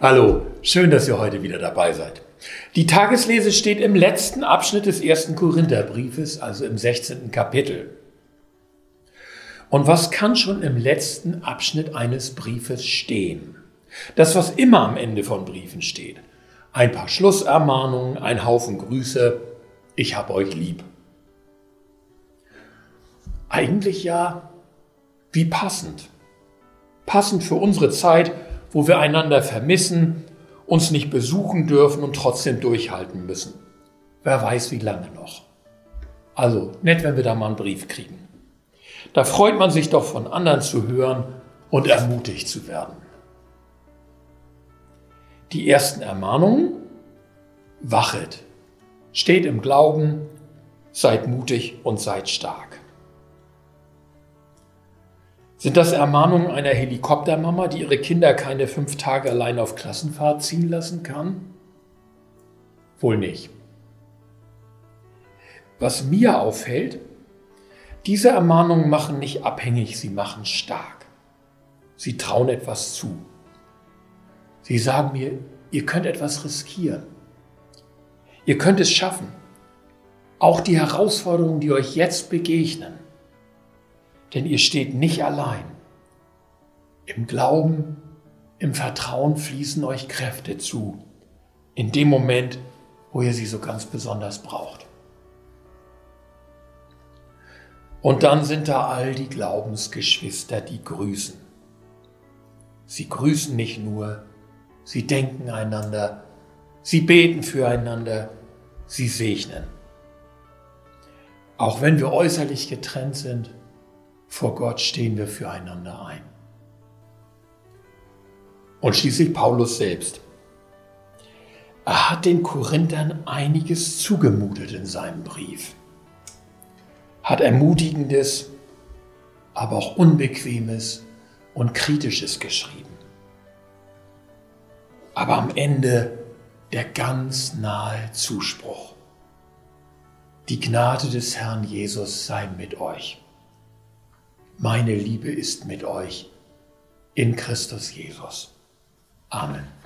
Hallo, schön, dass ihr heute wieder dabei seid. Die Tageslese steht im letzten Abschnitt des ersten Korintherbriefes, also im 16. Kapitel. Und was kann schon im letzten Abschnitt eines Briefes stehen? Das, was immer am Ende von Briefen steht. Ein paar Schlussermahnungen, ein Haufen Grüße. Ich hab euch lieb. Eigentlich ja wie passend. Passend für unsere Zeit, wo wir einander vermissen, uns nicht besuchen dürfen und trotzdem durchhalten müssen. Wer weiß, wie lange noch. Also, nett, wenn wir da mal einen Brief kriegen. Da freut man sich doch von anderen zu hören und ermutigt zu werden. Die ersten Ermahnungen? Wachet, steht im Glauben, seid mutig und seid stark. Sind das Ermahnungen einer Helikoptermama, die ihre Kinder keine fünf Tage allein auf Klassenfahrt ziehen lassen kann? Wohl nicht. Was mir auffällt, diese Ermahnungen machen nicht abhängig, sie machen stark. Sie trauen etwas zu. Sie sagen mir, ihr könnt etwas riskieren. Ihr könnt es schaffen. Auch die Herausforderungen, die euch jetzt begegnen, denn ihr steht nicht allein. Im Glauben, im Vertrauen fließen euch Kräfte zu, in dem Moment, wo ihr sie so ganz besonders braucht. Und dann sind da all die Glaubensgeschwister, die grüßen. Sie grüßen nicht nur, sie denken einander, sie beten füreinander, sie segnen. Auch wenn wir äußerlich getrennt sind, vor Gott stehen wir füreinander ein. Und schließlich Paulus selbst. Er hat den Korinthern einiges zugemutet in seinem Brief. Hat ermutigendes, aber auch unbequemes und kritisches geschrieben. Aber am Ende der ganz nahe Zuspruch. Die Gnade des Herrn Jesus sei mit euch meine Liebe ist mit euch in Christus Jesus. Amen.